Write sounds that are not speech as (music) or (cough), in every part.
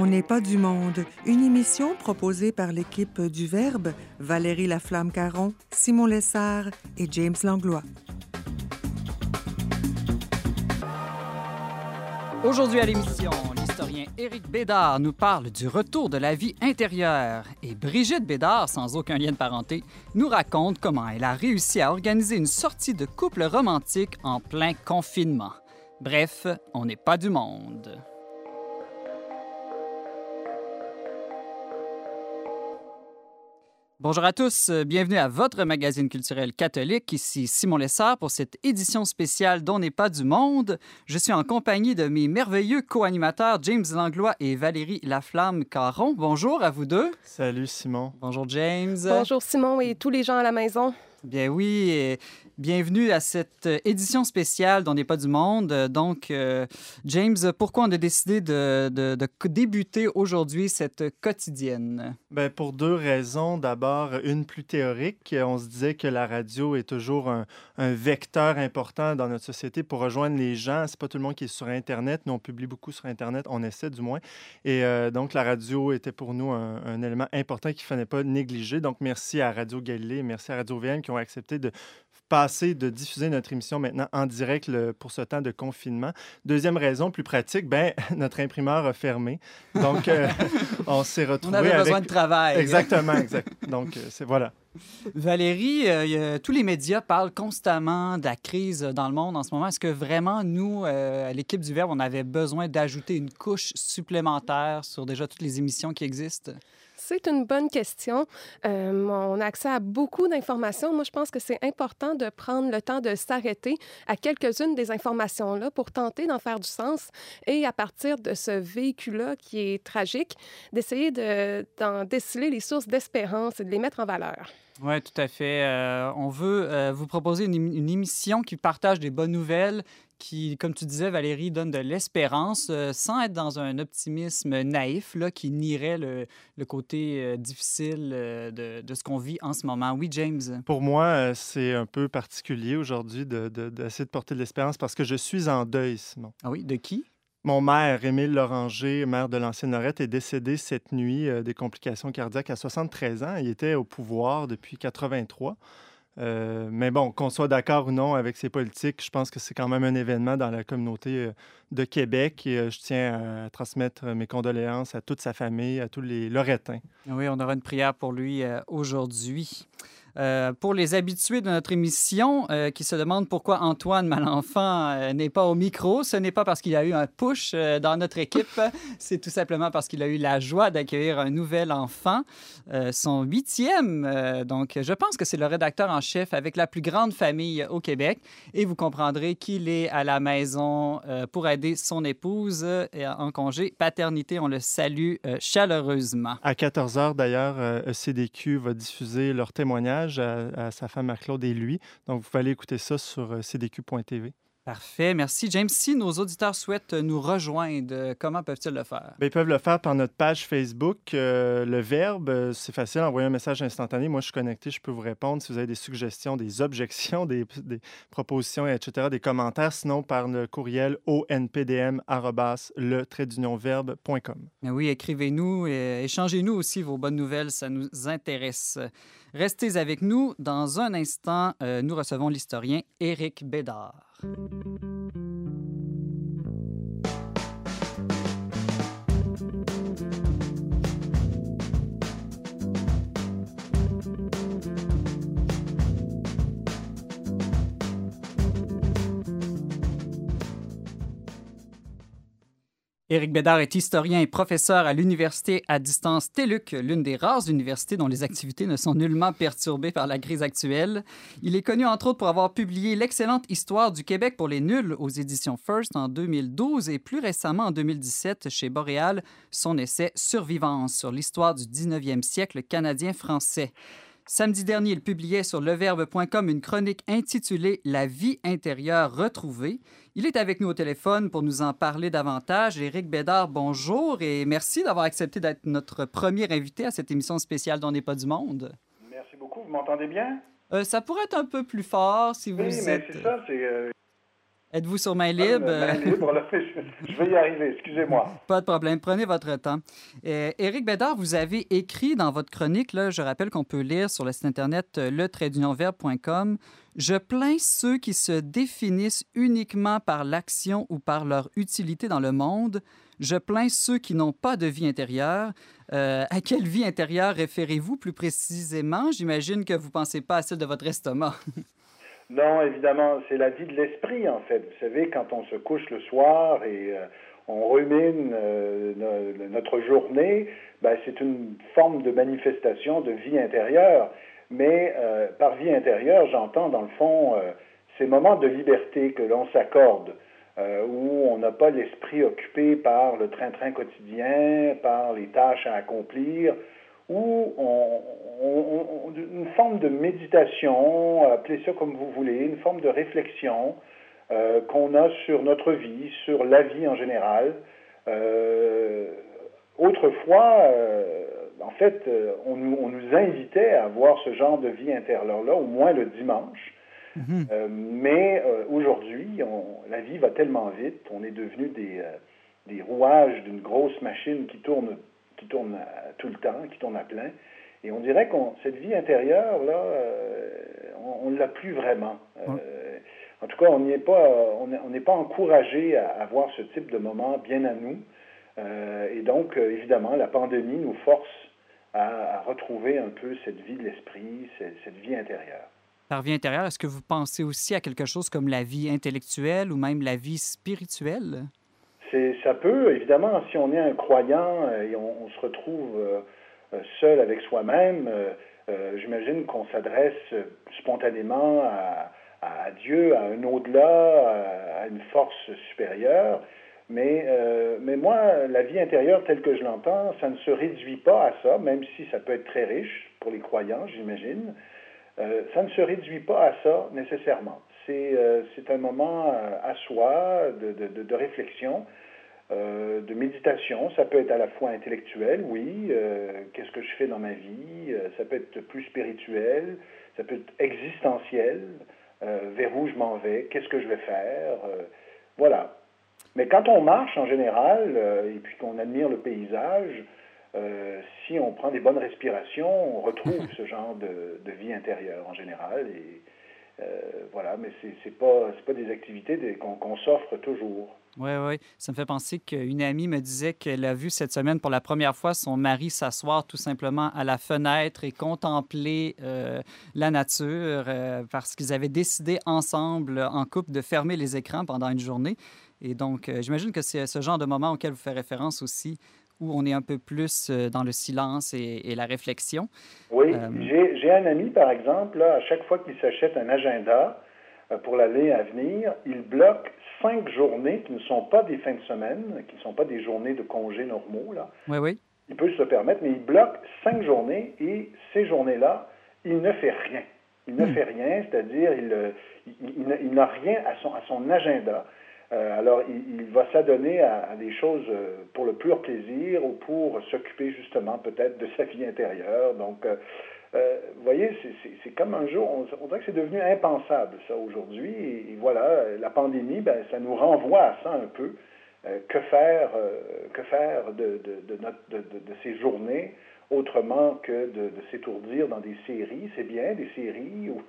On n'est pas du monde, une émission proposée par l'équipe du Verbe, Valérie Laflamme-Caron, Simon Lessard et James Langlois. Aujourd'hui à l'émission, l'historien Éric Bédard nous parle du retour de la vie intérieure et Brigitte Bédard, sans aucun lien de parenté, nous raconte comment elle a réussi à organiser une sortie de couple romantique en plein confinement. Bref, on n'est pas du monde. Bonjour à tous, euh, bienvenue à votre magazine culturel catholique. Ici Simon Lessard pour cette édition spéciale dont n'est pas du monde. Je suis en compagnie de mes merveilleux co-animateurs James Langlois et Valérie Laflamme-Caron. Bonjour à vous deux. Salut Simon. Bonjour James. Bonjour Simon et tous les gens à la maison. Bien oui, et bienvenue à cette euh, édition spéciale dont n'est pas du monde. Donc, euh, James, pourquoi on a décidé de, débuter aujourd'hui cette quotidienne? Bien, pour deux raisons. D'abord, une plus théorique. On se disait que la radio est toujours un, vecteur important dans notre société pour rejoindre les gens. C'est pas tout le monde qui est sur Internet. Nous, on publie beaucoup sur Internet. On essaie du moins. Et euh, donc, la radio était pour nous un, un élément important qu'il ne fallait pas négliger. Donc, merci à Radio Galilée, merci à Radio VM qui ont accepté de passer, de diffuser notre émission maintenant en direct le, pour ce temps de confinement. Deuxième raison, plus pratique, ben (laughs) notre imprimeur a fermé. Donc, euh, (laughs) on s'est retrouvé On avait avec... besoin de travail. Exactement, (laughs) exact. Donc, euh, c'est voilà. Valérie, euh, tous les médias parlent constamment de la crise dans le monde en ce moment. Est-ce que vraiment, nous, euh, à l'équipe du Verbe, on avait besoin d'ajouter une couche supplémentaire sur déjà toutes les émissions qui existent? C'est une bonne question. Euh, on a accès à beaucoup d'informations. Moi, je pense que c'est important de prendre le temps de s'arrêter à quelques-unes des informations-là pour tenter d'en faire du sens et à partir de ce véhicule-là qui est tragique, d'essayer de- d'en déceler les sources d'espérance et de les mettre en valeur. Oui, tout à fait. Euh, on veut euh, vous proposer une, une émission qui partage des bonnes nouvelles, qui, comme tu disais, Valérie, donne de l'espérance, euh, sans être dans un optimisme naïf, là, qui nierait le, le côté euh, difficile euh, de, de ce qu'on vit en ce moment. Oui, James? Pour moi, c'est un peu particulier aujourd'hui de- de- d'essayer de, porter de l'espérance parce que je suis en deuil, Simon. Ah oui, de qui? Mon maire, Émile Loranger, maire de l'ancienne Lorette, est décédé cette nuit des complications cardiaques à 73 ans. Il était au pouvoir depuis 83. Euh, mais bon, qu'on soit d'accord ou non avec ses politiques, je pense que c'est quand même un événement dans la communauté euh, de Québec et euh, je tiens à transmettre mes condoléances à toute sa famille, à tous les Lorettains. Oui, on aura une prière pour lui aujourd'hui. Euh, pour les habitués de notre émission euh, qui se demandent pourquoi Antoine (laughs) Malenfant euh, n'est pas au micro, ce n'est pas parce qu'il a eu un push dans notre équipe, (laughs) c'est tout simplement parce qu'il a eu la joie d'accueillir un nouvel enfant, son huitième. Donc, je pense que c'est le rédacteur en chef avec la plus grande famille au Québec et vous comprendrez qu'il est à la maison pour aider son épouse en congé paternité. On le salue chaleureusement. À 14 h d'ailleurs, CDQ va diffuser leur témoignage à, à sa femme Marc-Claude et lui. Donc, vous pouvez aller écouter ça sur euh, cdq.tv. Parfait, merci James. Si nos auditeurs souhaitent nous rejoindre, euh, comment peuvent-ils le faire? Ben, ils peuvent le faire par notre page Facebook. euh, le Verbe, euh, c'est facile, envoyer un message instantané. Moi, je suis connecté, je peux vous répondre si vous avez des suggestions, des objections, des, des propositions, etc., des commentaires. Sinon, par le courriel onpdm le verbe.com. Mais oui, écrivez-nous et échangez-nous aussi vos bonnes nouvelles, ça nous intéresse. Restez avec nous. Dans un instant, euh, nous recevons l'historien Éric Bédard. Thank you. Éric Bédard est historien et professeur à l'université à distance TELUC, l'une des rares universités dont les activités ne sont nullement perturbées par la crise actuelle. Il est connu entre autres pour avoir publié l'excellente Histoire du Québec pour les nuls aux éditions First en 2012 et plus récemment en 2017 chez Boréal, son essai Survivance sur l'histoire du 19e siècle canadien-français. Samedi dernier, il publiait sur leverbe.com une chronique intitulée La vie intérieure retrouvée. Il est avec nous au téléphone pour nous en parler davantage. Éric Bédard, bonjour et merci d'avoir accepté d'être notre premier invité à cette émission spéciale dont n'est pas du monde. Merci beaucoup. Vous m'entendez bien? Euh, ça pourrait être un peu plus fort si vous Oui, mais c'est ça. C'est, euh, Êtes-vous sur main libre? main libre, je, vais y arriver, excusez-moi. Pas de problème, prenez votre temps. Euh, Éric Bédard, vous avez écrit dans votre chronique, là, je rappelle qu'on peut lire sur le site internet euh, le Je plains ceux qui se définissent uniquement par l'action ou par leur utilité dans le monde. Je plains ceux qui n'ont pas de vie intérieure. Euh, à quelle vie intérieure référez-vous plus précisément? J'imagine que vous ne pensez pas à celle de votre estomac. Non, évidemment, c'est la vie de l'esprit, en fait. Vous savez, quand on se couche le soir et euh, on rumine euh, notre journée, ben, c'est une forme de manifestation de vie intérieure. Mais euh, par vie intérieure, j'entends, dans le fond, ces moments de liberté que l'on s'accorde, où on n'a pas l'esprit occupé par le train-train quotidien, par les tâches à accomplir, où on, une forme de méditation, appelez ça comme vous voulez, une forme de réflexion euh, qu'on a sur notre vie, sur la vie en général. Euh, autrefois, euh, en fait, on, on, nous invitait à avoir ce genre de vie intérieure-là, au moins le dimanche. Mm-hmm. mais aujourd'hui, la vie va tellement vite, on est devenu des, des rouages d'une grosse machine qui tourne qui tourne tout le temps, qui tourne à plein. Et on dirait que cette vie intérieure, là, euh, on ne l'a plus vraiment. Euh, en tout cas, on n'est pas, on n'est pas encouragé à avoir ce type de moment bien à nous. Euh, et donc, évidemment, la pandémie nous force à, retrouver un peu cette vie de l'esprit, cette, cette vie intérieure. Par vie intérieure, est-ce que vous pensez aussi à quelque chose comme la vie intellectuelle ou même la vie spirituelle? Ça peut, évidemment, si on est un croyant euh, et on, se retrouve euh, euh, seul avec soi-même, j'imagine qu'on s'adresse spontanément à, Dieu, à un au-delà, à, une force supérieure. Mais, moi, la vie intérieure telle que je l'entends, ça ne se réduit pas à ça, même si ça peut être très riche pour les croyants, j'imagine. ça ne se réduit pas à ça nécessairement. C'est un moment à soi de réflexion euh, de méditation. Ça peut être à la fois intellectuel, oui, euh, qu'est-ce que je fais dans ma vie, euh, ça peut être plus spirituel, ça peut être existentiel, vers où je m'en vais, qu'est-ce que je vais faire, voilà. Mais quand on marche en général, et puis qu'on admire le paysage, si on prend des bonnes respirations, on retrouve (laughs) ce genre de, de vie intérieure en général. Et, euh, voilà, mais ce n'est pas, pas des activités qu'on s'offre toujours. Oui, oui. Ça me fait penser qu'une amie me disait qu'elle a vu cette semaine pour la première fois son mari s'asseoir tout simplement à la fenêtre et contempler euh, la nature euh, parce qu'ils avaient décidé ensemble, en couple, de fermer les écrans pendant une journée. Et donc, j'imagine que c'est ce genre de moment auquel vous faites référence aussi où on est un peu plus euh, dans le silence et, la réflexion. Oui, euh, j'ai un ami, par exemple, là, à chaque fois qu'il s'achète un agenda euh, pour l'année à venir, il bloque cinq journées qui ne sont pas des fins de semaine, qui ne sont pas des journées de congés normaux. Là. Oui, oui. Il peut se le permettre, mais il bloque cinq journées et ces journées-là, il ne fait rien. Il ne hmm. fait rien, c'est-à-dire il, il, n'a rien à son, à son agenda. Euh, alors, il, va s'adonner à, des choses euh, pour le pur plaisir ou pour s'occuper justement peut-être de sa vie intérieure. Donc, euh, vous voyez, c'est comme un jour, on, dirait que c'est devenu impensable ça aujourd'hui. Et, voilà, la pandémie, ben, ça nous renvoie à ça un peu. que faire, que faire de, de, de, de, de ces journées autrement que de, s'étourdir dans des séries? C'est bien, des séries. Ou,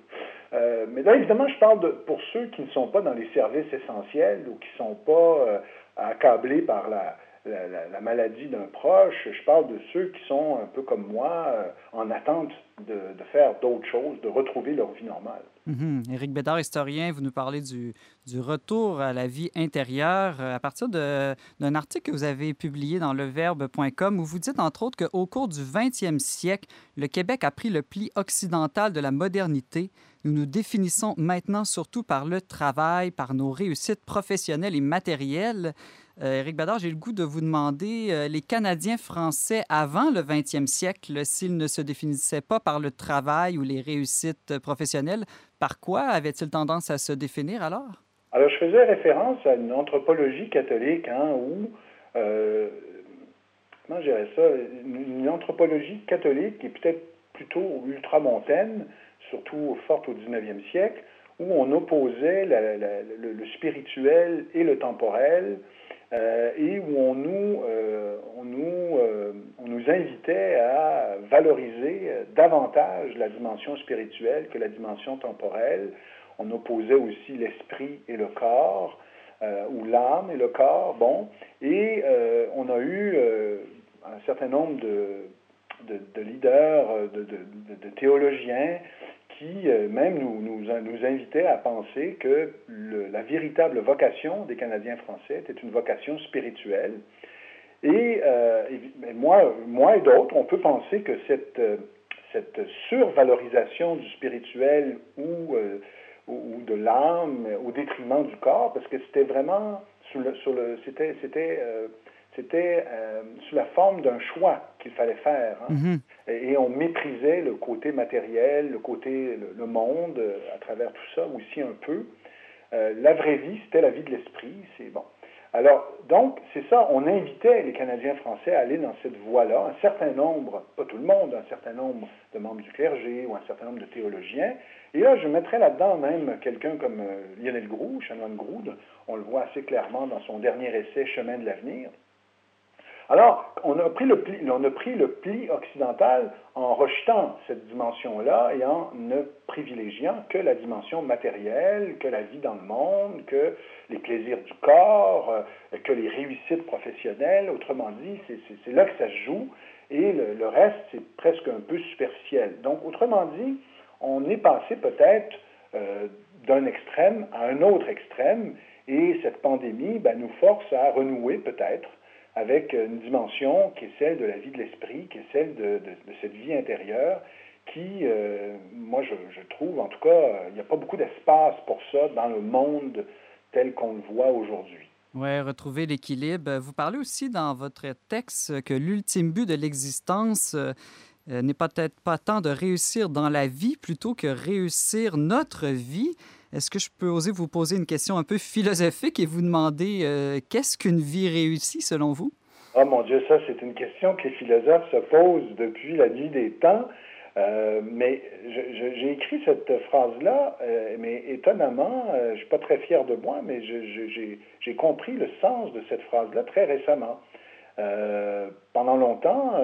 euh, mais là, évidemment, je parle de, pour ceux qui ne sont pas dans les services essentiels ou qui ne sont pas euh, accablés par la, la, maladie d'un proche. Je parle de ceux qui sont un peu comme moi, euh, en attente de, de faire d'autres choses, de retrouver leur vie normale. Mhm. Éric Bédard, historien, vous nous parlez du, du, retour à la vie intérieure euh, à partir d'un article que vous avez publié dans leverbe.com où vous dites entre autres qu'au cours du 20e siècle, le Québec a pris le pli occidental de la modernité. Nous nous définissons maintenant surtout par le travail, par nos réussites professionnelles et matérielles. Euh, Éric Badard, j'ai le goût de vous demander, euh, les Canadiens français avant le 20e siècle, s'ils ne se définissaient pas par le travail ou les réussites professionnelles, par quoi avaient-ils tendance à se définir alors? Alors, je faisais référence à une anthropologie catholique hein, où, euh, comment je ça, une, anthropologie catholique qui est peut-être plutôt ultramontaine, surtout forte au 19e siècle, où on opposait le, spirituel et le temporel, euh, et où on nous, euh, on, nous, euh, on nous invitait à valoriser davantage la dimension spirituelle que la dimension temporelle. On opposait aussi l'esprit et le corps, ou l'âme et le corps, bon, et on a eu un certain nombre de, de, leaders, de, de théologiens qui euh, même nous, nous, invitait à penser que la véritable vocation des Canadiens français était une vocation spirituelle. Et, euh, moi, moi et d'autres, on peut penser que cette, euh, cette survalorisation du spirituel ou, ou de l'âme au détriment du corps, parce que c'était vraiment sur le, sur le c'était, c'était c'était euh, sous la forme d'un choix qu'il fallait faire. Hein. Mm-hmm. et, on méprisait le côté matériel, le côté, le, monde, euh, à travers tout ça aussi un peu. Euh, la vraie vie, c'était la vie de l'esprit, c'est bon. Alors, donc, c'est ça, on invitait les Canadiens français à aller dans cette voie-là. Un certain nombre, pas tout le monde, un certain nombre de membres du clergé ou un certain nombre de théologiens. Et là, je mettrais là-dedans même quelqu'un comme Lionel Groux, chanoine Groux, on le voit assez clairement dans son dernier essai Chemin de l'avenir. Alors, on a pris le pli, occidental en rejetant cette dimension-là et en ne privilégiant que la dimension matérielle, que la vie dans le monde, que les plaisirs du corps, euh, que les réussites professionnelles. Autrement dit, c'est là que ça se joue et le, reste, c'est presque un peu superficiel. Donc, autrement dit, on est passé peut-être euh, d'un extrême à un autre extrême et cette pandémie ben, nous force à renouer peut-être avec une dimension qui est celle de la vie de l'esprit, qui est celle de, cette vie intérieure, qui, euh, moi, je, trouve, en tout cas, il n'y a pas beaucoup d'espace pour ça dans le monde tel qu'on le voit aujourd'hui. Oui, retrouver l'équilibre. Vous parlez aussi dans votre texte que l'ultime but de l'existence euh, euh, n'est peut-être pas tant de réussir dans la vie plutôt que réussir notre vie. Est-ce que je peux oser vous poser une question un peu philosophique et vous demander euh, qu'est-ce qu'une vie réussie selon vous? Oh mon Dieu, ça c'est une question que les philosophes se posent depuis la nuit des temps. Euh, mais j'ai écrit cette phrase-là, euh, mais étonnamment, je ne suis pas très fier de moi, mais j'ai compris le sens de cette phrase-là très récemment. pendant longtemps,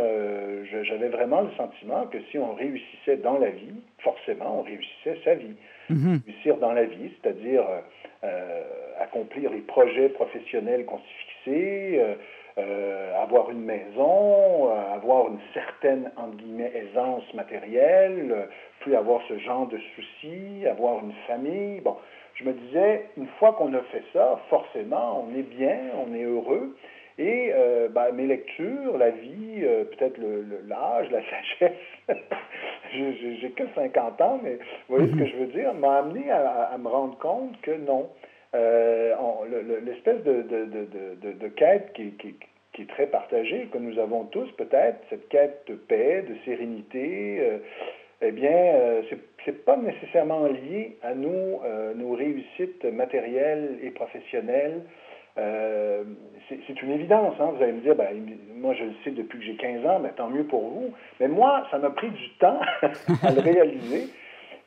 j'avais vraiment le sentiment que si on réussissait dans la vie, forcément, on réussissait sa vie. Mhm. réussir dans la vie, c'est-à-dire euh, euh, accomplir les projets professionnels qu'on s'est fixés, euh, avoir une maison, avoir une certaine, aisance matérielle, plus avoir ce genre de soucis, avoir une famille. Bon, je me disais, une fois qu'on a fait ça, forcément, on est bien, on est heureux. Et euh, ben, mes lectures, la vie, euh, peut-être l'âge, la (laughs) sagesse, j'ai que 50 ans, mais vous voyez ce que mhm. je veux dire, m'a amené à, me rendre compte que non. Euh, l'espèce de, de, de, quête qui, qui, qui, est très partagée, que nous avons tous peut-être, cette quête de paix, de sérénité, eh bien, c'est pas nécessairement lié à nous, nos réussites matérielles et professionnelles. Euh, c'est une évidence. Hein. Vous allez me dire, ben, moi je le sais depuis que j'ai 15 ans, mais tant mieux pour vous. Mais moi, ça m'a pris du temps (laughs) à le réaliser.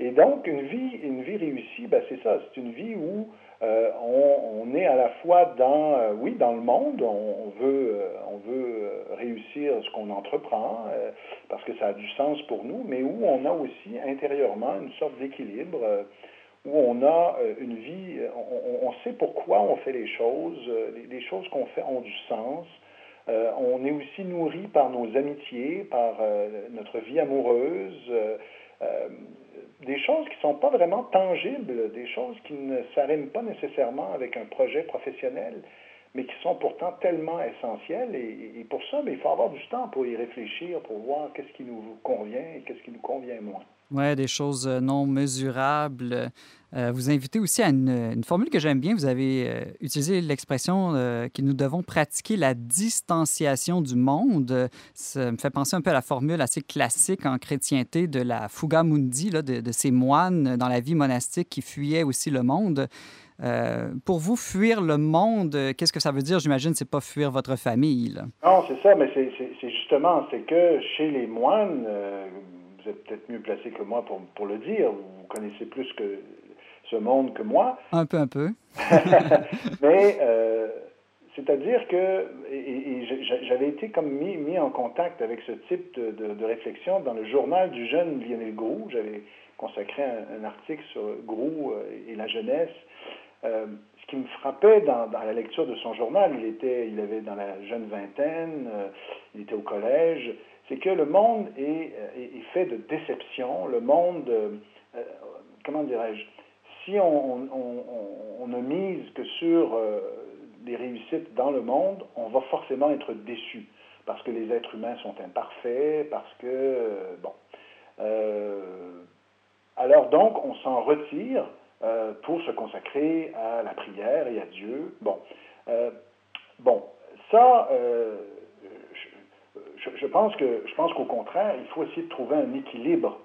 Et donc, une vie, une vie réussie, ben, c'est ça. C'est une vie où euh, on, est à la fois dans, euh, oui, dans le monde, on, veut, on veut réussir ce qu'on entreprend parce que ça a du sens pour nous, mais où on a aussi intérieurement une sorte d'équilibre où on a euh, une vie, euh, on, sait pourquoi on fait les choses, euh, les, choses qu'on fait ont du sens. on est aussi nourri par nos amitiés, par notre vie amoureuse, des choses qui ne sont pas vraiment tangibles, des choses qui ne s'arriment pas nécessairement avec un projet professionnel, mais qui sont pourtant tellement essentielles. Et, pour ça, mais il faut avoir du temps pour y réfléchir, pour voir qu'est-ce qui nous convient et qu'est-ce qui nous convient moins. Oui, des choses euh, non mesurables. Euh, vous invitez aussi à une, formule que j'aime bien. Vous avez euh, utilisé l'expression que nous devons pratiquer la distanciation du monde. Ça me fait penser un peu à la formule assez classique en chrétienté de la fuga mundi, là, de, ces moines dans la vie monastique qui fuyaient aussi le monde. pour vous, fuir le monde, qu'est-ce que ça veut dire? J'imagine c'est pas fuir votre famille. Non, c'est ça, mais c'est justement, c'est que chez les moines, vous êtes peut-être mieux placé que moi pour, pour, le dire, vous connaissez plus que ce monde que moi. Un peu, un peu. (laughs) (laughs) Mais c'est-à-dire que et, j'avais été comme mis, mis, en contact avec ce type de, de, réflexion dans le journal du jeune Lionel Grou. J'avais consacré un, article sur Grou et la jeunesse. ce qui me frappait dans, dans, la lecture de son journal, il était, il avait dans la jeune vingtaine, il était au collège, c'est que le monde est, est, fait de déception. Le monde, comment dirais-je, si on, on, on, ne mise que sur des réussites dans le monde, on va forcément être déçu parce que les êtres humains sont imparfaits, parce que, euh, bon. Euh, alors donc, on s'en retire euh, pour se consacrer à la prière et à Dieu. Bon, bon ça, je, pense que, je pense qu'au contraire, il faut essayer de trouver un équilibre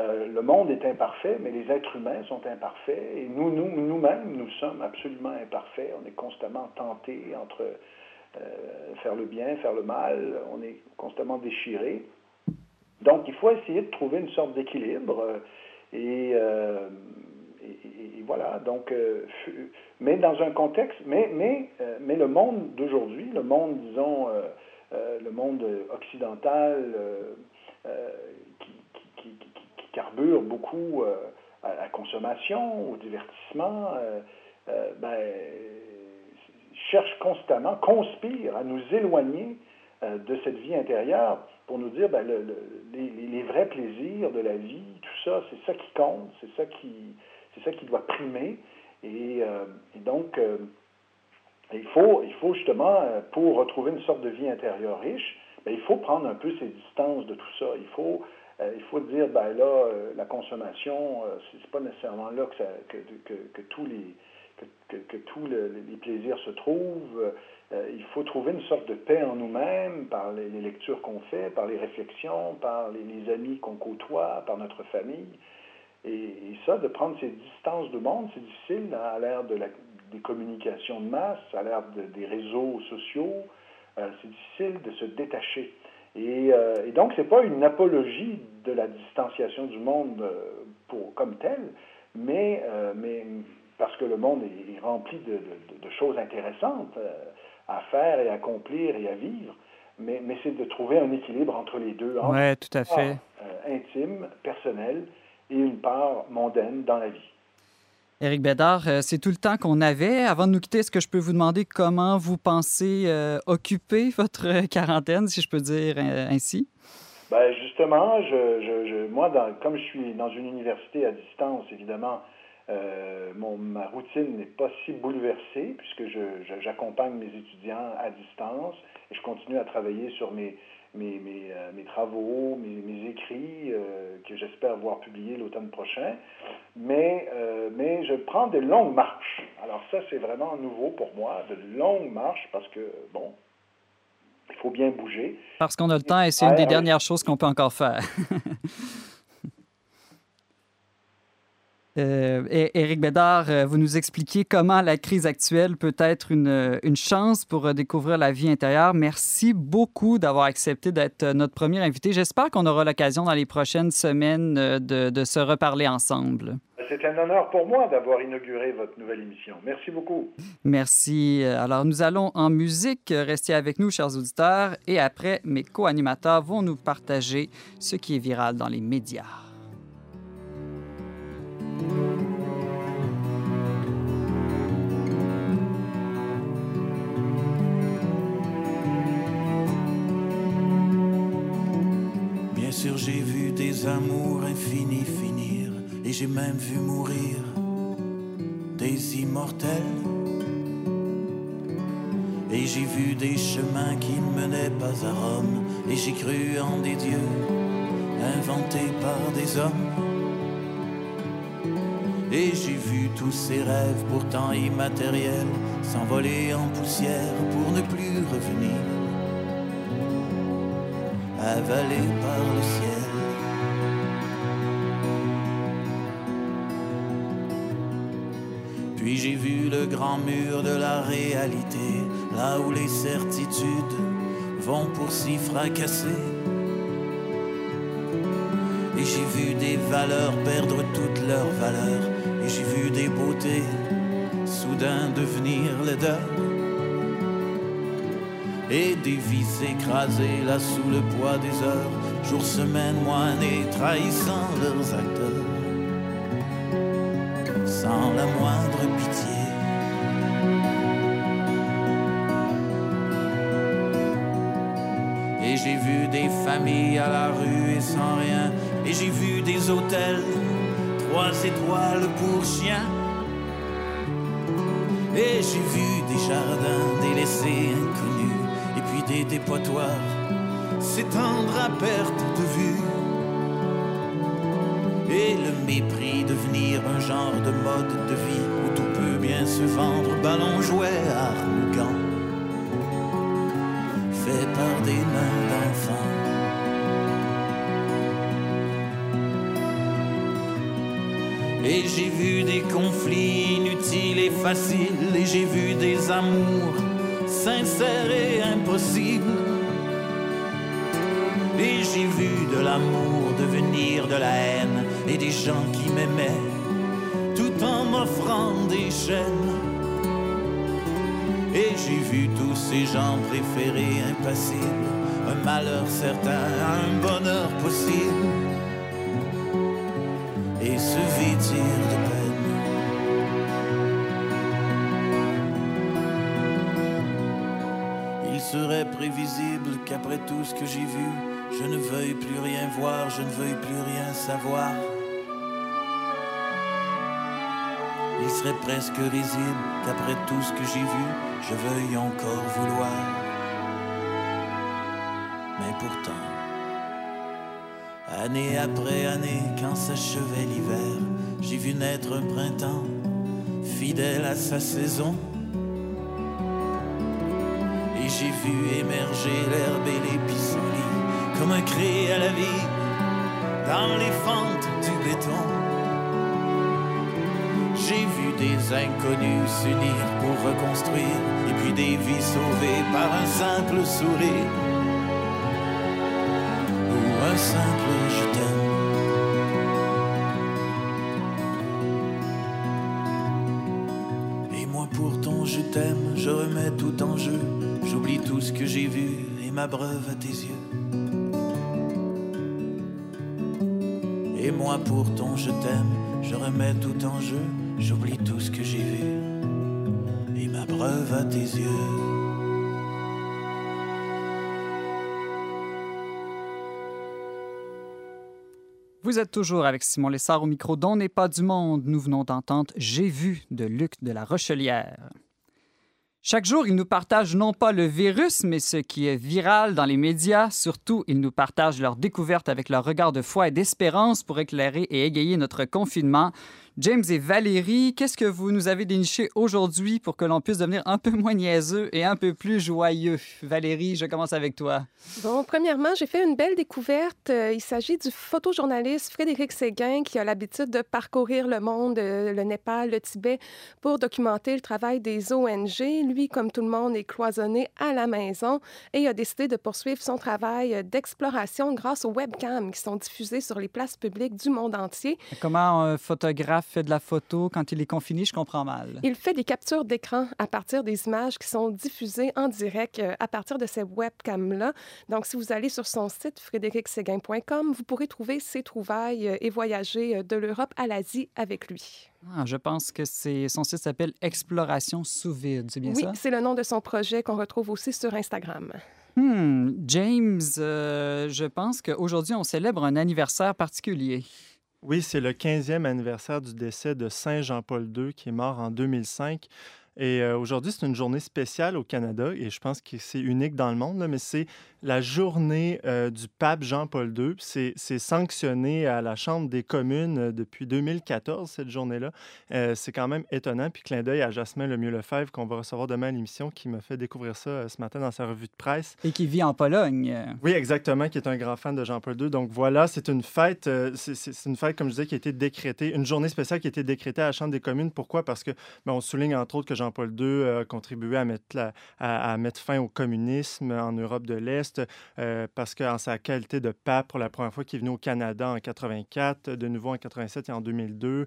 euh, le monde est imparfait, mais les êtres humains sont imparfaits et nous, nous, nous-mêmes, nous sommes absolument imparfaits. On est constamment tentés entre euh, faire le bien, faire le mal. On est constamment déchirés. Donc, il faut essayer de trouver une sorte d'équilibre. Euh, et, voilà. Donc, mais dans un contexte, mais, mais, mais le monde d'aujourd'hui, le monde, disons, monde occidental, carbure beaucoup euh, à la consommation, au divertissement, euh, euh, ben, cherche constamment, conspire à nous éloigner de cette vie intérieure pour nous dire ben, les, vrais plaisirs de la vie, tout ça, c'est ça qui compte, c'est ça qui, c'est ça qui doit primer. Et, donc, il, faut, il faut justement, pour retrouver une sorte de vie intérieure riche, ben, il faut prendre un peu ses distances de tout ça. Il faut euh, il faut dire, ben là, euh, la consommation, euh, c'est pas nécessairement là que, tous les que, tous les plaisirs se trouvent. il faut trouver une sorte de paix en nous-mêmes par les, lectures qu'on fait, par les réflexions, par les, amis qu'on côtoie, par notre famille. Et, ça, de prendre ces distances de monde, c'est difficile à l'ère de la, des communications de masse, à l'ère des réseaux sociaux. c'est difficile de se détacher. Et, euh, et donc, ce n'est pas une apologie de la distanciation du monde euh, pour, comme tel, mais, euh, mais parce que le monde est, rempli de, de, choses intéressantes à faire et à accomplir et à vivre. Mais, mais c'est de trouver un équilibre entre les deux, entre tout à fait. intime, personnel et une part mondaine dans la vie. Éric Bédard, euh, c'est tout le temps qu'on avait. Avant de nous quitter, est-ce que je peux vous demander comment vous pensez euh, occuper votre quarantaine, si je peux dire euh, ainsi? Bien, justement, je, moi, comme je suis dans une université à distance, évidemment, mon, ma routine n'est pas si bouleversée puisque j'accompagne mes étudiants à distance et je continue à travailler sur mes, mes, mes, euh, mes travaux, mes, mes écrits euh, que j'espère voir publiés l'automne prochain. Mais, euh, mais je prends des longues marches. Alors ça, c'est vraiment nouveau pour moi, de longues marches parce que, bon, il faut bien bouger. Parce qu'on a le temps et c'est une des dernières choses qu'on peut encore faire. (laughs) Euh, Éric Bédard, euh, vous nous expliquez comment la crise actuelle peut être une, euh, une chance pour découvrir la vie intérieure. Merci beaucoup d'avoir accepté d'être notre premier invité. J'espère qu'on aura l'occasion dans les prochaines semaines de, de se reparler ensemble. C'est un honneur pour moi d'avoir inauguré votre nouvelle émission. Merci beaucoup. Merci. Alors, nous allons en musique. Restez avec nous, chers auditeurs. Et après, mes co-animateurs vont nous partager ce qui est viral dans les médias. Bien sûr, j'ai vu des amours infinis finir, et j'ai même vu mourir des immortels. Et j'ai vu des chemins qui ne menaient pas à Rome, et j'ai cru en des dieux inventés par des hommes. Et j'ai vu tous ces rêves pourtant immatériels s'envoler en poussière pour ne plus revenir, avalés par le ciel. Puis j'ai vu le grand mur de la réalité, là où les certitudes vont pour s'y fracasser. Et j'ai vu des valeurs perdre toutes leurs valeurs Et j'ai vu des beautés soudain devenir laideur. Et des vies s'écraser là sous le poids des heures, jour, semaine, mois, années, trahissant leurs acteurs. Sans la moindre pitié. Et j'ai vu des familles à la rue et sans rien. Et j'ai vu des hôtels, trois étoiles pour chiens. Et j'ai vu des jardins délaissés, inconnus, et puis des dépotoirs s'étendre à perte de vue. Et le mépris devenir un genre de mode de vie où tout peut bien se vendre, ballon, jouet, arrogant, Et j'ai vu des conflits inutiles et faciles, et j'ai vu des amours sincères et impossibles. Et j'ai vu de l'amour devenir de la haine, et des gens qui m'aimaient, tout en m'offrant des chaînes. Et j'ai vu tous ces gens préférés impassibles, un malheur certain, un bonheur possible Il serait prévisible qu'après tout ce que j'ai vu, je ne veuille plus rien voir, je ne veuille plus rien savoir. Il serait presque risible qu'après tout ce que j'ai vu, je veuille encore vouloir. Mais pourtant, Année après année, quand s'achevait l'hiver, j'ai vu naître un printemps fidèle à sa saison. Et j'ai vu émerger l'herbe et les pissenlits comme un cri à la vie dans les fentes du béton. J'ai vu des inconnus s'unir pour reconstruire et puis des vies sauvées par un simple sourire ou un simple je m'abreuve à tes yeux. Et moi pour ton je t'aime, je remets tout en jeu, j'oublie tout ce que j'ai vu et m'abreuve à tes yeux. Vous êtes toujours avec Simon Lessard au micro dont n'est pas du monde. Nous venons d'entendre J'ai vu de Luc de la Rochelière. Chaque jour, ils nous partagent non pas le virus, mais ce qui est viral dans les médias. Surtout, ils nous partagent leurs découvertes avec leur regard de foi et d'espérance pour éclairer et égayer notre confinement. James et Valérie, qu'est-ce que vous nous avez déniché aujourd'hui pour que l'on puisse devenir un peu moins niaiseux et un peu plus joyeux? Valérie, je commence avec toi. Bon, premièrement, j'ai fait une belle découverte. Euh, Il s'agit du photojournaliste Frédéric Séguin qui a l'habitude de parcourir le monde, euh, le Népal, le Tibet, pour documenter le travail des ONG. Lui, comme tout le monde, est cloisonné à la maison et a décidé de poursuivre son travail d'exploration grâce aux webcams qui sont diffusées sur les places publiques du monde entier. Comment un photographe fait de la photo quand il est confiné, je comprends mal. Il fait des captures d'écran à partir des images qui sont diffusées en direct euh, à partir de ces webcams-là. Donc, si vous allez sur son site frédéricséguin.com, vous pourrez trouver ses trouvailles euh, et voyager euh, de l'Europe à l'Asie avec lui. Ah, je pense que son site s'appelle Exploration sous vide, c'est bien oui, ça? c'est le nom de son projet qu'on retrouve aussi sur Instagram. Hmm, James, euh, je pense qu'aujourd'hui, on célèbre un anniversaire particulier. Oui, c'est le 15e anniversaire du décès de Saint Jean-Paul II qui est mort en 2005. Et euh, aujourd'hui, c'est une journée spéciale au Canada et je pense que c'est unique dans le monde, là, mais c'est la journée euh, du pape Jean-Paul II. C'est sanctionné à la Chambre des communes euh, depuis 2014, cette journée-là. Euh, c'est quand même étonnant. Puis clin d'œil à Jasmin Lemieux-Lefebvre qu'on va recevoir demain à l'émission qui m'a fait découvrir ça ce matin dans sa revue de presse. Et qui vit en Pologne. Oui, exactement, qui est un grand fan de Jean-Paul II. Donc voilà, c'est une fête, c'est- une fête, comme je disais, qui a été décrétée, une journée spéciale qui a été décrétée à la Chambre des communes. Pourquoi? Parce que ben, on souligne entre autres que Jean-Paul II a contribué à mettre, à, mettre, fin au communisme en Europe de l'Est, parce qu'en sa qualité de pape, pour la première fois, qui est venu au Canada en 84, de nouveau en 87 et en 2002.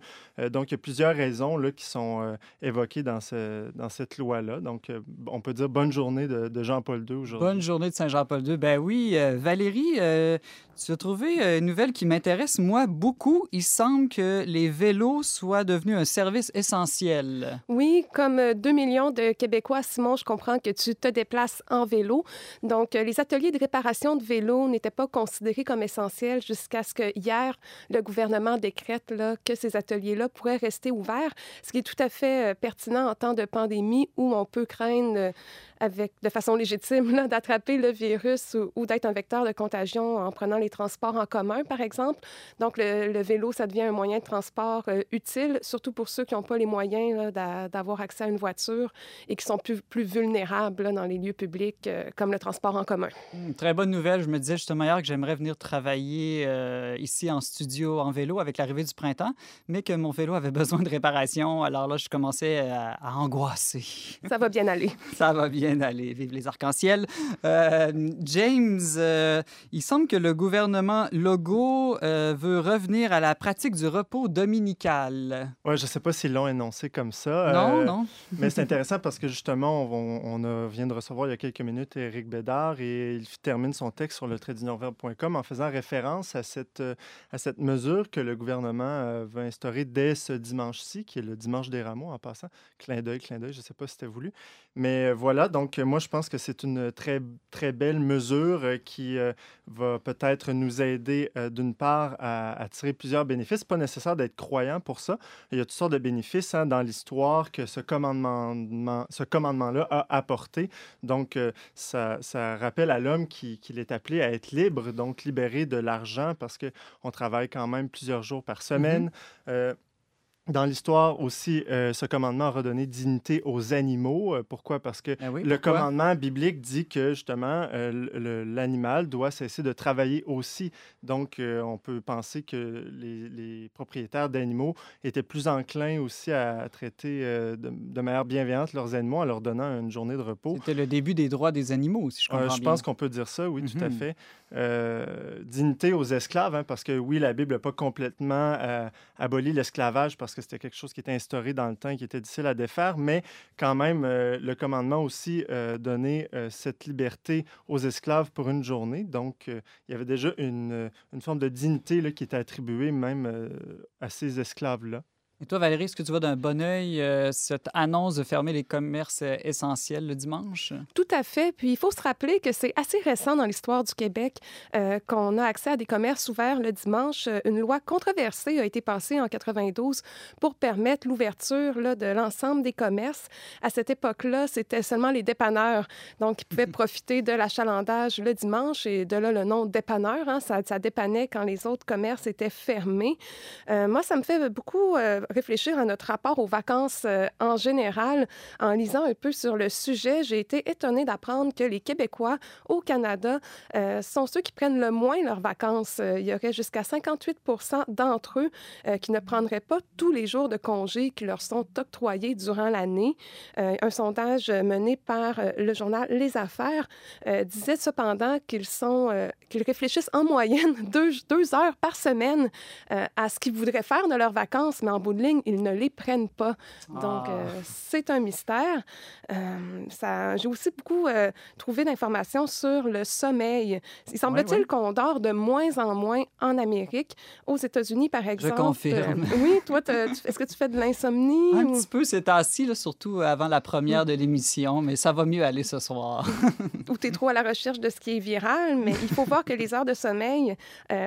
donc, il y a plusieurs raisons là, qui sont évoquées dans, ce, dans cette loi-là. Donc, on peut dire bonne journée de, de Jean-Paul II aujourd'hui. Bonne journée de Saint-Jean-Paul II. Ben oui, Valérie, tu as trouvé une nouvelle qui m'intéresse, moi, beaucoup. Il semble que les vélos soient devenus un service essentiel. Oui, comme 2 millions de Québécois, Simon, je comprends que tu te déplaces en vélo. Donc, les ateliers de réparation de vélos n'étaient pas considérés comme essentiels jusqu'à ce que hier, le gouvernement décrète là, que ces ateliers-là pourraient rester ouverts, ce qui est tout à fait euh, pertinent en temps de pandémie où on peut craindre avec, de façon légitime d'attraper le virus ou, d'être un vecteur de contagion en prenant les transports en commun, par exemple. Donc, le, vélo, ça devient un moyen de transport euh, utile, surtout pour ceux qui n'ont pas les moyens d'avoir accès à une voiture et qui sont plus, plus vulnérables dans les lieux publics, euh, comme le transport en commun. Mmh, très bonne nouvelle. Je me disais justement hier que j'aimerais venir travailler euh, ici en studio en vélo avec l'arrivée du printemps, mais que mon vélo avait (laughs) besoin de réparation. Alors là, je commençais à, à angoisser. Ça va bien aller. ça va bien aller. Vive les arcs-en-ciel. Euh, James, euh, il semble que le gouvernement Logo euh, veut revenir à la pratique du repos dominical. Oui, je ne sais pas s'ils l'ont énoncé comme ça. Non, non. (laughs) mais c'est intéressant parce que justement, on, on vient de recevoir il y a quelques minutes Éric Bédard et il termine son texte sur le traitdunordverbe.com en faisant référence à cette, à cette mesure que le gouvernement veut instaurer dès ce dimanche-ci, qui est le dimanche des rameaux en passant. Clin d'œil, clin d'œil, je ne sais pas si c'était voulu. Mais voilà, donc moi, je pense que c'est une très, très belle mesure euh, qui euh, va peut-être nous aider, euh, d'une part, à, tirer plusieurs bénéfices. Pas nécessaire d'être croyant pour ça. Il y a toutes sortes de bénéfices hein, dans l'histoire que ce commandement, ce commandement-là a apporté. Donc, ça, ça, rappelle à l'homme qu'il est appelé à être libre, donc libéré de l'argent parce qu'on travaille quand même plusieurs jours par semaine. Mm-hmm. Dans l'histoire aussi, euh, ce commandement a redonné dignité aux animaux. Euh, pourquoi? Parce que ah le commandement biblique dit que justement, euh, l'animal doit cesser de travailler aussi. Donc, on peut penser que les, propriétaires d'animaux étaient plus enclins aussi à traiter de, manière bienveillante leurs animaux en leur donnant une journée de repos. C'était le début des droits des animaux, si je comprends Je pense qu'on peut dire ça, oui, tout à mhm. fait. dignité aux esclaves, hein, parce que oui, la Bible n'a pas complètement aboli l'esclavage parce que que c'était quelque chose qui était instauré dans le temps qui était difficile à défaire, mais quand même, euh, le commandement aussi euh, donnait euh, cette liberté aux esclaves pour une journée. Donc, il y avait déjà une, une forme de dignité là, qui était attribuée même à ces esclaves-là. Et toi, Valérie, est-ce que tu vois d'un bon oeil euh, cette annonce de fermer les commerces euh, essentiels le dimanche? Tout à fait. Puis il faut se rappeler que c'est assez récent dans l'histoire du Québec euh, qu'on a accès à des commerces ouverts le dimanche. Une loi controversée a été passée en 92 pour permettre l'ouverture de l'ensemble des commerces. À cette époque-là, c'était seulement les dépanneurs, donc qui pouvaient (laughs) profiter de l'achalandage le dimanche et de là le nom dépanneur. Hein, ça, ça, dépannait quand les autres commerces étaient fermés. moi, ça me fait beaucoup réfléchir à notre rapport aux vacances euh, en général. En lisant un peu sur le sujet, j'ai été étonnée d'apprendre que les Québécois au Canada euh, sont ceux qui prennent le moins leurs vacances. Euh, il y aurait jusqu'à 58 d'entre eux qui ne prendraient pas tous les jours de congé qui leur sont octroyés durant l'année. un sondage mené par le journal Les Affaires disait cependant qu'ils sont qu'ils réfléchissent en moyenne (laughs) deux, deux heures par semaine à ce qu'ils voudraient faire de leurs vacances, mais en bout ligne, ils ne les prennent pas. Donc, ah. euh, c'est un mystère. Euh, J'ai aussi beaucoup euh, trouvé d'informations sur le sommeil. Il semble-t-il qu'on dort de moins en moins en Amérique. Aux États-Unis, par exemple. Je confirme. oui, toi, est-ce que tu fais de l'insomnie? Un petit peu c'est assis, surtout avant la première de l'émission, mais ça va mieux aller ce soir. ou tu es trop à la recherche de ce qui est viral, mais il faut voir que les heures de sommeil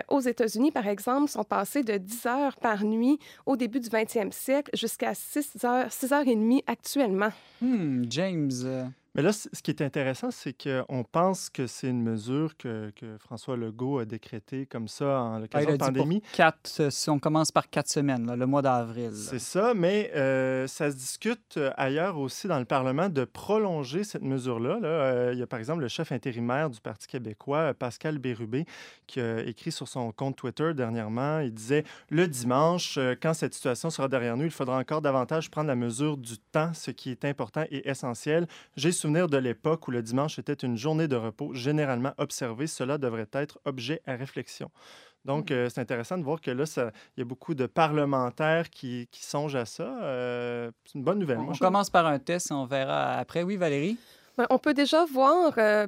aux États-Unis, par exemple, sont passées de 10 heures par nuit au début du 20 siècle jusqu'à 6 heures, 6 heures et demie actuellement. Hmm, James. Euh, Mais là, ce qui est intéressant, c'est qu'on pense que c'est une mesure que, que, François Legault a décrétée comme ça en l'occasion de la pandémie. Quatre, on commence par quatre semaines, le mois d'avril. C'est ça, mais euh, ça se discute euh, ailleurs aussi dans le Parlement de prolonger cette mesure-là. Là. Euh, il y a par exemple le chef intérimaire du Parti québécois, Pascal Bérubé, qui a écrit sur son compte Twitter dernièrement, il disait, le dimanche, quand cette situation sera derrière nous, il faudra encore davantage prendre la mesure du temps, ce qui est important et essentiel. J'ai souvenir de l'époque où le dimanche était une journée de repos généralement observée. Cela devrait être objet à réflexion. Donc, mm. euh, c'est intéressant de voir que là, il y a beaucoup de parlementaires qui, songent à ça. Euh, c'est une bonne nouvelle. On, commence par un test et on verra après. Oui, Valérie? On peut déjà voir euh,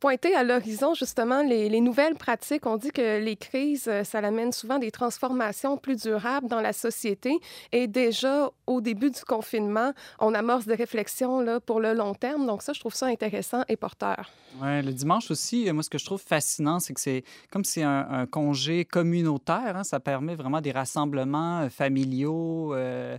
pointer à l'horizon justement les, nouvelles pratiques. On dit que les crises, euh, ça amène souvent des transformations plus durables dans la société. Et déjà, au début du confinement, on amorce des réflexions là, pour le long terme. Donc ça, je trouve ça intéressant et porteur. Oui, le dimanche aussi, moi, ce que je trouve fascinant, c'est que c'est comme c'est un, congé communautaire. Hein. ça permet vraiment des rassemblements euh, familiaux. Euh,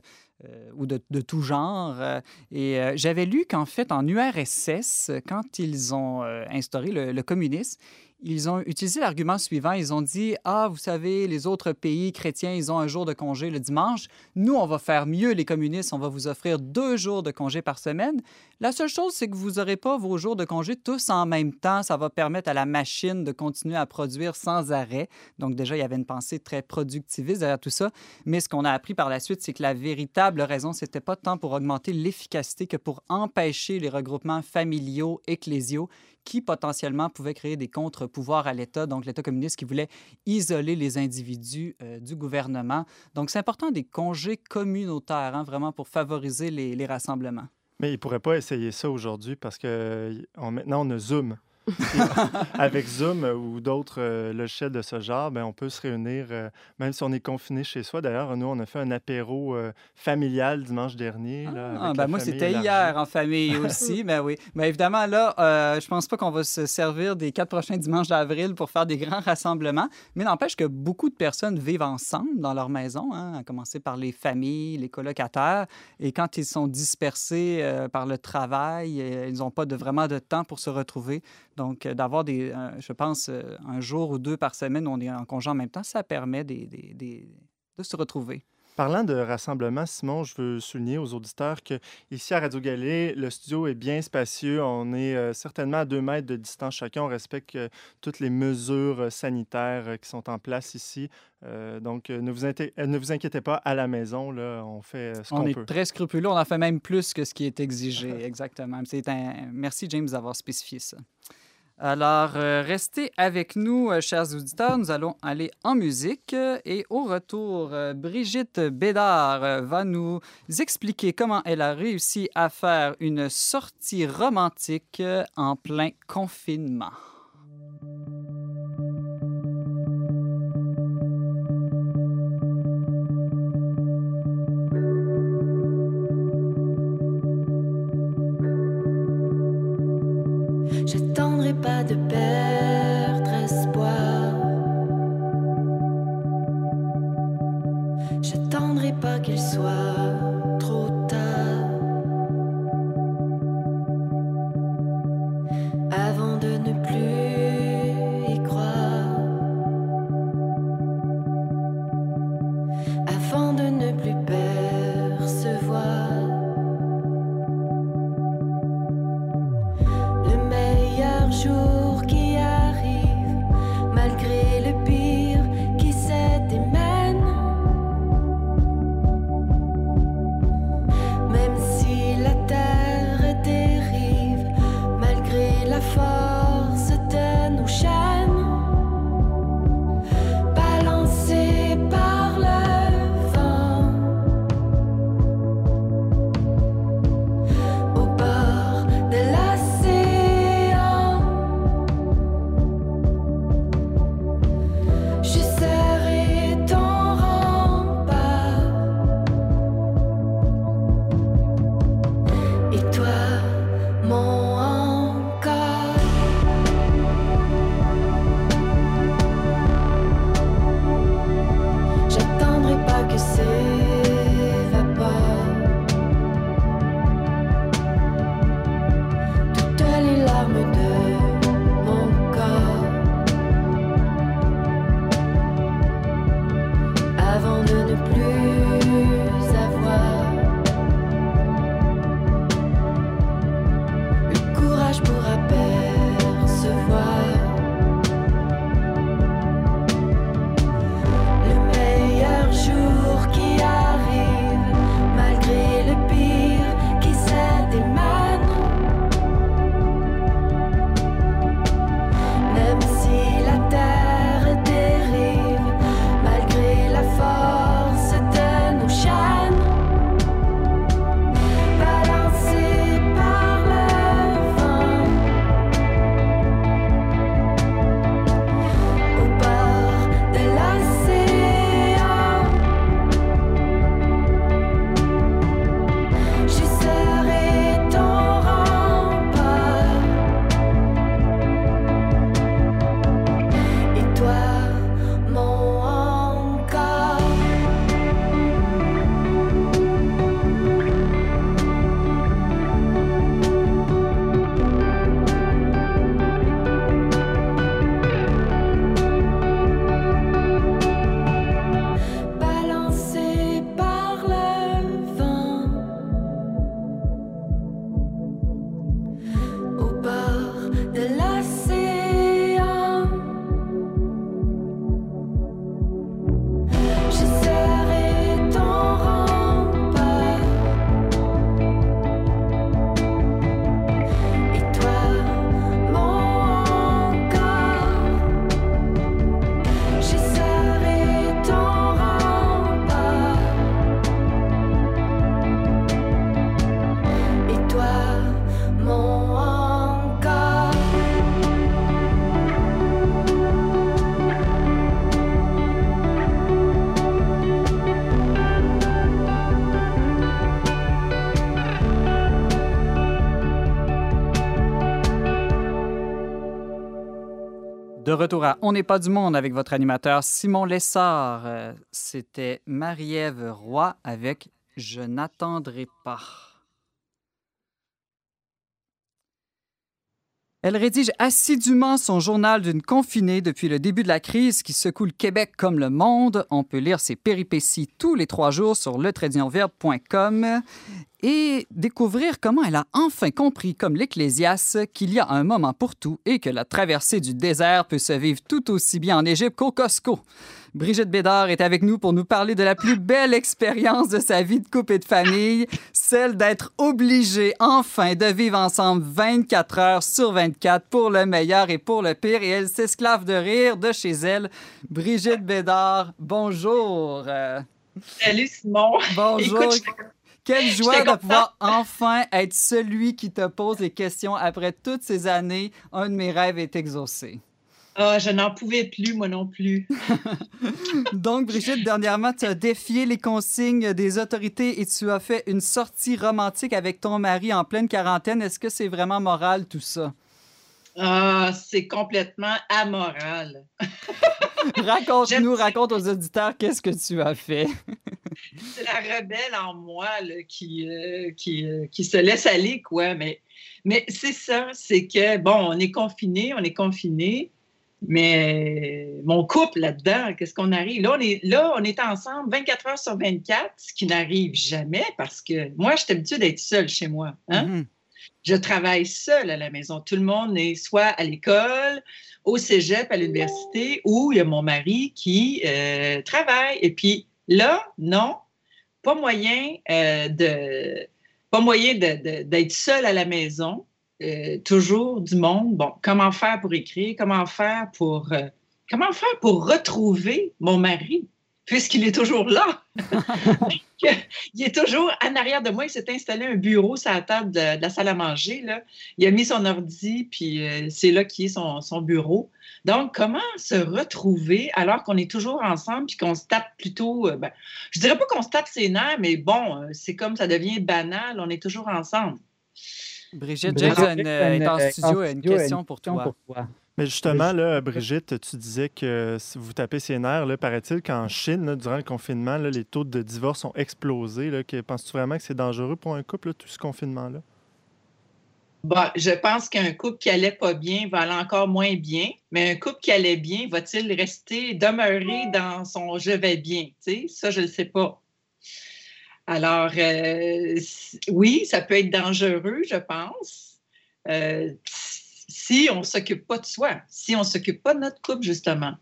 ou de, tout genre. Euh, et euh, j'avais lu qu'en fait, en URSS, quand ils ont instauré le communisme, ils ont utilisé l'argument suivant. Ils ont dit Ah, vous savez, les autres pays chrétiens, ils ont un jour de congé le dimanche. Nous, on va faire mieux, les communistes. On va vous offrir deux jours de congé par semaine. La seule chose, c'est que vous n'aurez pas vos jours de congé tous en même temps. Ça va permettre à la machine de continuer à produire sans arrêt. Donc, déjà, il y avait une pensée très productiviste derrière tout ça. Mais ce qu'on a appris par la suite, c'est que la véritable raison, c'était pas tant pour augmenter l'efficacité que pour empêcher les regroupements familiaux, ecclésiaux qui potentiellement pouvait créer des contre-pouvoirs à l'État, donc l'État communiste qui voulait isoler les individus euh, du gouvernement. Donc c'est important des congés communautaires, hein, vraiment pour favoriser les, rassemblements. Mais il ne pourrait pas essayer ça aujourd'hui parce que maintenant on a Zoom. (laughs) avec Zoom ou d'autres euh, logiciels de ce genre, ben, on peut se réunir, euh, même si on est confiné chez soi. D'ailleurs, nous, on a fait un apéro euh, familial dimanche dernier. Là, ah, ben moi, c'était hier en famille aussi, mais (laughs) oui. Mais évidemment, là, je pense pas qu'on va se servir des quatre prochains dimanches d'avril pour faire des grands rassemblements, mais n'empêche que beaucoup de personnes vivent ensemble dans leur maison, hein, à commencer par les familles, les colocataires, et quand ils sont dispersés par le travail, ils n'ont pas de, vraiment de temps pour se retrouver. Donc, euh, d'avoir des, je pense, euh, un jour ou deux par semaine où on est en congé en même temps, ça permet des, de se retrouver. Parlant de rassemblement, Simon, je veux souligner aux auditeurs que ici à Radio Galilée, le studio est bien spacieux. On est euh, certainement à deux mètres de distance chacun. On respecte toutes les mesures sanitaires qui sont en place ici. donc, ne vous, ne vous inquiétez pas à la maison. Là, on fait ce qu'on peut. On est très scrupuleux. On en fait même plus que ce qui est exigé. (laughs) Exactement. Un... Merci, James, d'avoir spécifié ça. Alors, euh, restez avec nous, euh, chers auditeurs. Nous allons aller en musique et au retour, euh, Brigitte Bédard va nous expliquer comment elle a réussi à faire une sortie romantique en plein confinement. Pas de retour à On n'est pas du monde avec votre animateur Simon Lessard. Euh, C'était Marie-Ève Roy avec Je n'attendrai pas. Elle rédige assidûment son journal d'une confinée depuis le début de la crise qui secoue le Québec comme le monde. On peut lire ses péripéties tous les trois jours sur letradionverbe.com et découvrir comment elle a enfin compris, comme l'Ecclésiaste, qu'il y a un moment pour tout et que la traversée du désert peut se vivre tout aussi bien en Égypte qu'au Costco. Brigitte Bédard est avec nous pour nous parler de la plus belle expérience de sa vie de couple et de famille, celle d'être obligée enfin de vivre ensemble 24 heures sur 24 pour le meilleur et pour le pire. Et elle s'esclave de rire de chez elle. Brigitte Bédard, bonjour. Salut Simon. bonjour. Écoute, Quelle joie de pouvoir enfin être celui qui te pose des questions après toutes ces années. Un de mes rêves est exaucé. Ah, je n'en pouvais plus, moi non plus. (laughs) Donc, Brigitte, dernièrement, tu as défié les consignes des autorités et tu as fait une sortie romantique avec ton mari en pleine quarantaine. Est-ce que c'est vraiment moral tout ça? Ah, c'est complètement amoral. (laughs) Raconte-nous, raconte aux auditeurs qu'est-ce que tu as fait. C'est la rebelle en moi là, qui, euh, qui, euh, qui se laisse aller, quoi. Mais, mais c'est ça, c'est que, bon, on est confiné, on est confiné, mais mon couple là-dedans, qu'est-ce qu'on arrive? Là on, est, là, on est ensemble 24 heures sur 24, ce qui n'arrive jamais parce que moi, je suis habituée d'être seule chez moi. Hein? Mhm. Je travaille seule à la maison. Tout le monde est soit à l'école, au cégep, à l'université, ou il y a mon mari qui euh, travaille. Et puis là, non, pas moyen euh, d'être seule à la maison. Euh, toujours du monde. Bon, comment faire pour écrire? Comment faire pour comment faire pour retrouver mon mari? Puisqu'il est toujours là. (laughs) (laughs) il est toujours en arrière de moi. Il s'est installé un bureau sur la table de, de la salle à manger. Là. Il a mis son ordi, puis euh, c'est là qui est son, son bureau. Donc, comment se retrouver alors qu'on est toujours ensemble puis qu'on se tape plutôt. euh, ben, je dirais pas qu'on se tape ses nerfs, mais bon, euh, c'est comme ça devient banal. On est toujours ensemble. Brigitte, Brigitte, euh, est en studio a une question pour toi. Mais justement, là, Brigitte, tu disais que si vous tapez ses nerfs, là, paraît-il qu'en Chine, là, durant le confinement, là, les taux de divorce ont explosé. Là, que- Penses-tu vraiment que c'est dangereux pour un couple, là, tout ce confinement-là? Bon, je pense qu'un couple qui allait pas bien va aller encore moins bien, mais un couple qui allait bien va-t-il rester, demeurer dans son je vais bien? Tu sais, ça, je ne le sais pas. Alors, euh, oui, ça peut être dangereux, je pense, euh, si on ne s'occupe pas de soi, si on ne s'occupe pas de notre couple, justement.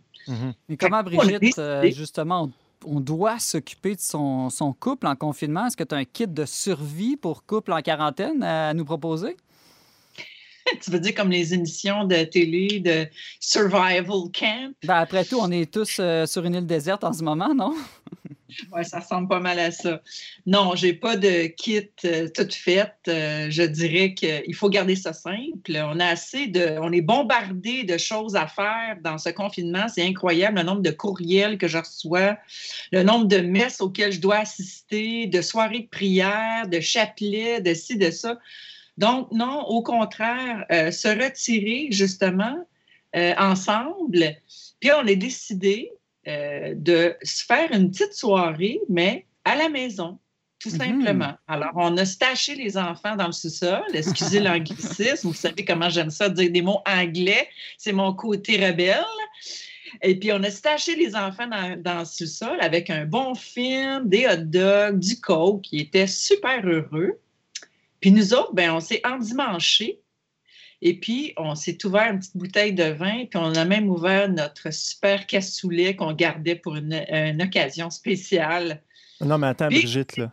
Mais comment, on a Brigitte, euh, justement, on, on doit s'occuper de son, son couple en confinement? Est-ce que tu as un kit de survie pour couple en quarantaine à nous proposer? (laughs) tu veux dire comme les émissions de télé de Survival Camp? Ben, après tout, on est tous euh, sur une île déserte en ce moment, non? (laughs) Oui, ça ressemble pas mal à ça. Non, j'ai pas de kit euh, toute faite. Euh, je dirais qu'il faut garder ça simple. On a assez de. On est bombardé de choses à faire dans ce confinement. C'est incroyable le nombre de courriels que je reçois, le nombre de messes auxquelles je dois assister, de soirées de prière, de chapelets, de ci, de ça. Donc, non, au contraire, euh, se retirer justement ensemble. Puis on a décidé euh, de se faire une petite soirée, mais à la maison, tout Mhm. simplement. Alors, on a staché les enfants dans le sous-sol. Excusez (laughs) l'anglicisme, vous savez comment j'aime ça, dire des mots anglais. C'est mon côté rebelle. Et puis, on a staché les enfants dans, dans le sous-sol avec un bon film, des hot dogs, du coke, qui était super heureux. Puis nous autres, ben, on s'est endimanchés. Et puis, on s'est ouvert une petite bouteille de vin, puis on a même ouvert notre super cassoulet qu'on gardait pour une, une occasion spéciale. Non, mais attends, Puis- Brigitte, là.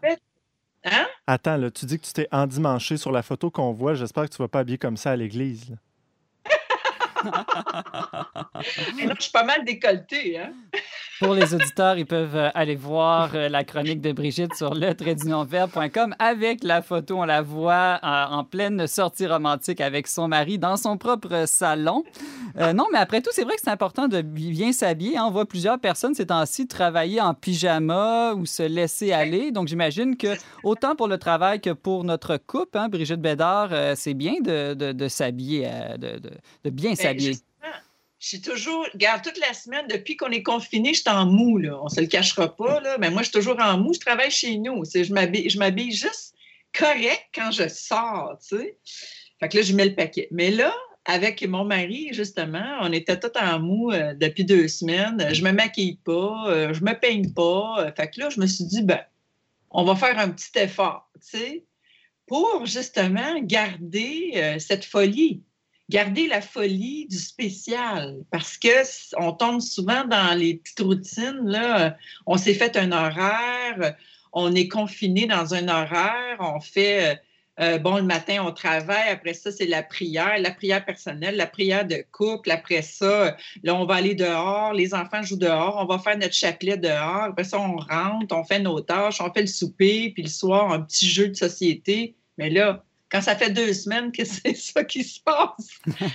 Hein? Attends, là, tu dis que tu t'es endimanché sur la photo qu'on voit. J'espère que tu ne vas pas habiller comme ça à l'église. Là. Et là, je suis pas mal décolletée, hein? Pour les auditeurs, ils peuvent euh, aller voir euh, la chronique de Brigitte sur le avec la photo. On la voit euh, en pleine sortie romantique avec son mari dans son propre salon. Euh, non, mais après tout, c'est vrai que c'est important de bi- bien s'habiller. hein. On voit plusieurs personnes ces temps-ci travailler en pyjama ou se laisser aller. Donc, j'imagine que autant pour le travail que pour notre couple, hein, Brigitte Bédard, euh, c'est bien de, de- de s'habiller, euh, de, de- bien s'habiller. Je suis toujours, regarde, toute la semaine, depuis qu'on est confiné, je suis en mou, là. On se le cachera pas, là. Mais moi, je suis toujours en mou. Je travaille chez nous. Je m'habille, je m'habille juste correct quand je sors, tu sais. Fait que là, je mets le paquet. Mais là, avec mon mari, justement, on était tout en mou euh, depuis deux semaines. Je me maquille pas, euh, je me peigne pas. Fait que là, je me suis dit, ben, on va faire un petit effort, tu sais, pour justement garder euh, cette folie garder la folie du spécial parce que on tombe souvent dans les petites routines. On s'est fait un horaire, on est confiné dans un horaire, on fait. Euh, bon, le matin, on travaille. Après ça, c'est la prière, la prière personnelle, la prière de couple. Après ça, là, on va aller dehors. Les enfants jouent dehors. On va faire notre chapelet dehors. Après ça, on rentre, on fait nos tâches, on fait le souper. Puis le soir, un petit jeu de société. Mais là, quand ça fait deux semaines que (laughs) c'est ça qui se passe,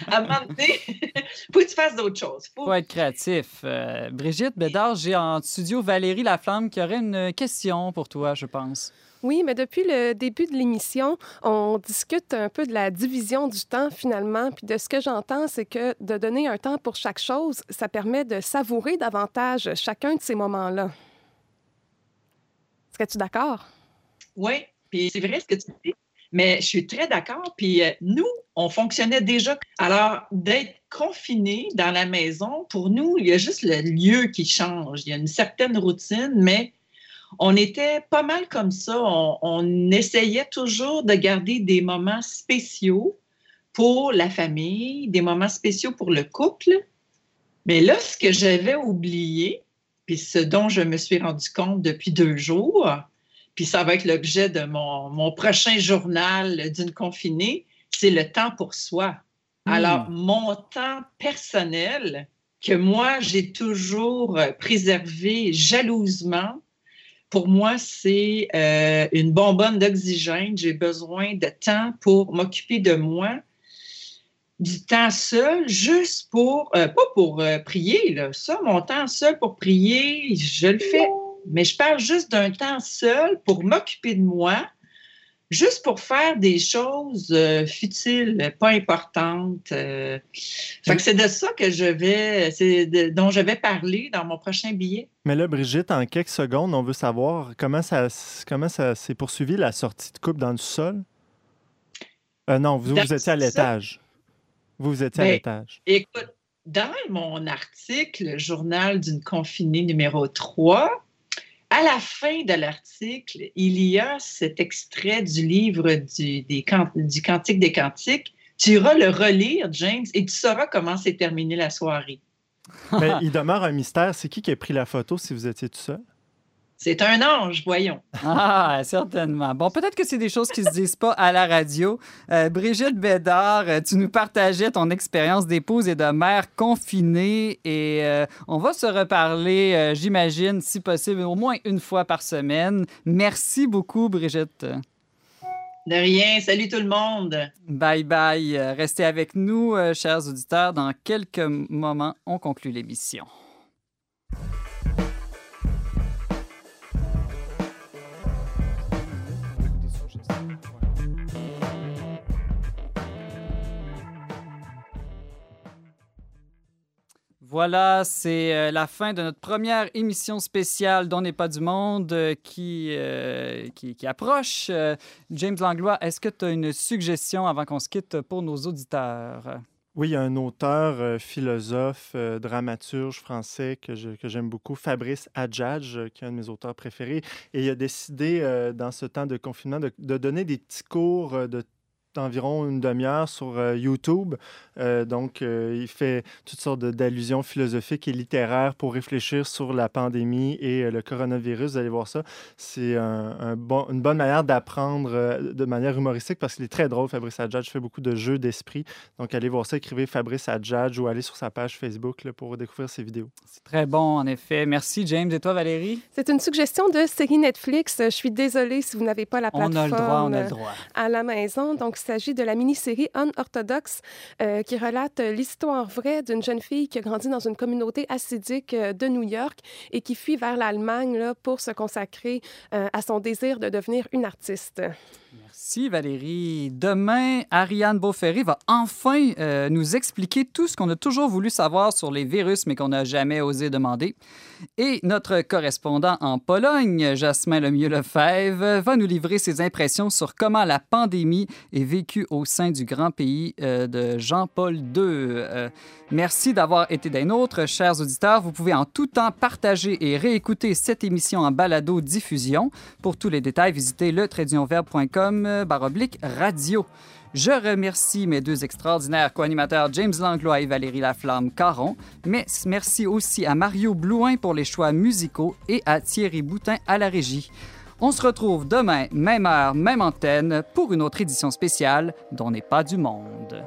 à un moment donné, (laughs) faut que tu fasses d'autres choses. Faut... faut être créatif. Euh, Brigitte Bédard, j'ai en studio Valérie Laflamme qui aurait une question pour toi, je pense. Oui, mais depuis le début de l'émission, on discute un peu de la division du temps finalement. Puis de ce que j'entends, c'est que de donner un temps pour chaque chose, ça permet de savourer davantage chacun de ces moments-là. Est-ce que tu es d'accord? Oui, puis c'est vrai ce que tu dis. Mais je suis très d'accord. Puis euh, nous, on fonctionnait déjà. Alors, d'être confiné dans la maison, pour nous, il y a juste le lieu qui change. Il y a une certaine routine, mais on était pas mal comme ça. On, essayait toujours de garder des moments spéciaux pour la famille, des moments spéciaux pour le couple. Mais là, ce que j'avais oublié, puis ce dont je me suis rendu compte depuis deux jours, puis ça va être l'objet de mon, prochain journal d'une confinée, c'est le temps pour soi. Hmm. Alors, mon temps personnel, que moi, j'ai toujours préservé jalousement, pour moi, c'est euh, une bonbonne d'oxygène. J'ai besoin de temps pour m'occuper de moi, du temps seul, juste pour, euh, pas pour euh, prier, là. ça, mon temps seul pour prier, je le fais mais je parle juste d'un temps seul pour m'occuper de moi, juste pour faire des choses euh, futiles, pas importantes. Euh. Fait que c'est de ça que je vais, c'est dont je vais parler dans mon prochain billet. Mais là, Brigitte, en quelques secondes, on veut savoir comment ça, comment ça s'est poursuivi la sortie de coupe dans le sol? Euh, non, vous, vous étiez à l'étage. Vous, vous étiez à ben, l'étage. Écoute, dans mon article, Journal d'une confinée numéro 3, à la fin de l'article, il y a cet extrait du livre du, des, du Cantique des Cantiques. Tu iras le relire, James, et tu sauras comment s'est terminée la soirée. Mais (laughs) il demeure un mystère. C'est qui qui a pris la photo si vous étiez tout seul? C'est un ange, voyons. Ah, certainement. Bon, peut-être que c'est des choses qui ne se disent pas à la radio. Euh, Brigitte Bédard, euh, tu nous partageais ton expérience d'épouse et de mère confinée et euh, on va se reparler, j'imagine, si possible, au moins une fois par semaine. Merci beaucoup, Brigitte. De rien. Salut tout le monde. Bye bye. Restez avec nous, chers auditeurs. Dans quelques moments, on conclut l'émission. Voilà, c'est euh, la fin de notre première émission spéciale dont n'est pas du monde euh, qui, euh, qui, qui, approche. James Langlois, est-ce que tu as une suggestion avant qu'on se quitte pour nos auditeurs? Oui, il y a un auteur, philosophe, dramaturge français que, j'aime beaucoup, Fabrice Adjadj, qui est un de mes auteurs préférés. Et il a décidé, dans ce temps de confinement, de, de donner des petits cours de environ une demi-heure sur euh, YouTube. Euh, donc, euh, il fait toutes sortes d'allusions philosophiques et littéraires pour réfléchir sur la pandémie et le coronavirus. Vous allez voir ça. C'est un, bon, une bonne manière d'apprendre de manière humoristique parce qu'il est très drôle, Fabrice Adjadj. fait beaucoup de jeux d'esprit. Donc, allez voir ça. Écrivez Fabrice Adjadj ou allez sur sa page Facebook là, pour découvrir ses vidéos. C'est très bon, en effet. Merci, James. Et toi, Valérie? C'est une suggestion de série Netflix. Je suis désolée si vous n'avez pas la plateforme on a le droit, on a le droit. à la maison. Donc, s'agit de la mini-série Unorthodox euh, qui relate l'histoire vraie d'une jeune fille qui a grandi dans une communauté assidique euh, de New York et qui fuit vers l'Allemagne pour se consacrer euh, à son désir de devenir une artiste. Merci. Valérie. Demain, Ariane Beauferry va enfin euh, nous expliquer tout ce qu'on a toujours voulu savoir sur les virus mais qu'on n'a jamais osé demander. Et notre correspondant en Pologne, Jasmin Lemieux-Lefebvre, va nous livrer ses impressions sur comment la pandémie est vécue au sein du grand pays euh, de Jean-Paul II. Euh, merci d'avoir été des nôtres, chers auditeurs. Vous pouvez en tout temps partager et réécouter cette émission en balado-diffusion. Pour tous les détails, visitez le baroblique radio. Je remercie mes deux extraordinaires co-animateurs James Langlois et Valérie Laflamme-Caron, mais merci aussi à Mario Blouin pour les choix musicaux et à Thierry Boutin à la régie. On se retrouve demain, même heure, même antenne, pour une autre édition spéciale dont n'est pas du monde.